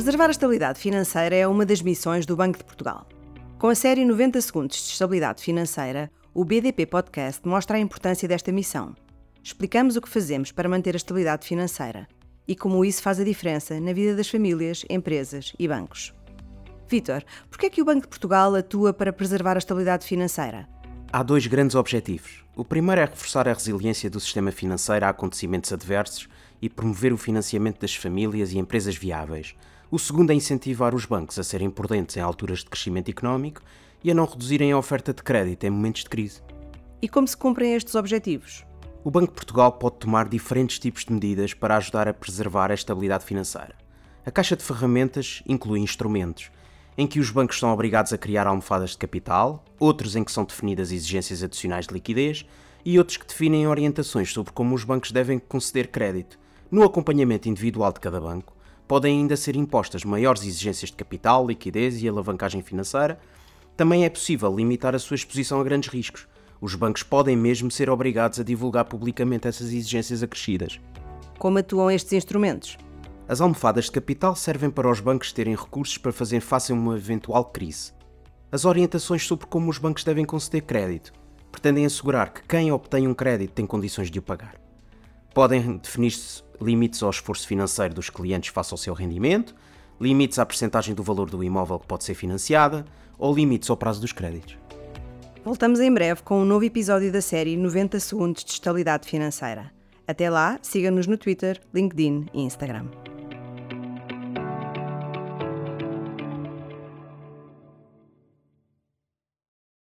Preservar a estabilidade financeira é uma das missões do Banco de Portugal. Com a série 90 Segundos de Estabilidade Financeira, o BDP Podcast mostra a importância desta missão. Explicamos o que fazemos para manter a estabilidade financeira e como isso faz a diferença na vida das famílias, empresas e bancos. Vítor, por que é que o Banco de Portugal atua para preservar a estabilidade financeira? Há dois grandes objetivos. O primeiro é reforçar a resiliência do sistema financeiro a acontecimentos adversos e promover o financiamento das famílias e empresas viáveis. O segundo é incentivar os bancos a serem prudentes em alturas de crescimento económico e a não reduzirem a oferta de crédito em momentos de crise. E como se cumprem estes objetivos? O Banco de Portugal pode tomar diferentes tipos de medidas para ajudar a preservar a estabilidade financeira. A caixa de ferramentas inclui instrumentos em que os bancos são obrigados a criar almofadas de capital, outros em que são definidas exigências adicionais de liquidez e outros que definem orientações sobre como os bancos devem conceder crédito. No acompanhamento individual de cada banco, podem ainda ser impostas maiores exigências de capital, liquidez e alavancagem financeira. Também é possível limitar a sua exposição a grandes riscos. Os bancos podem mesmo ser obrigados a divulgar publicamente essas exigências acrescidas. Como atuam estes instrumentos? As almofadas de capital servem para os bancos terem recursos para fazer face a uma eventual crise. As orientações sobre como os bancos devem conceder crédito pretendem assegurar que quem obtém um crédito tem condições de o pagar. Podem definir-se limites ao esforço financeiro dos clientes face ao seu rendimento, limites à percentagem do valor do imóvel que pode ser financiada ou limites ao prazo dos créditos. Voltamos em breve com um novo episódio da série 90 Segundos de Estabilidade Financeira. Até lá, siga-nos no Twitter, LinkedIn e Instagram.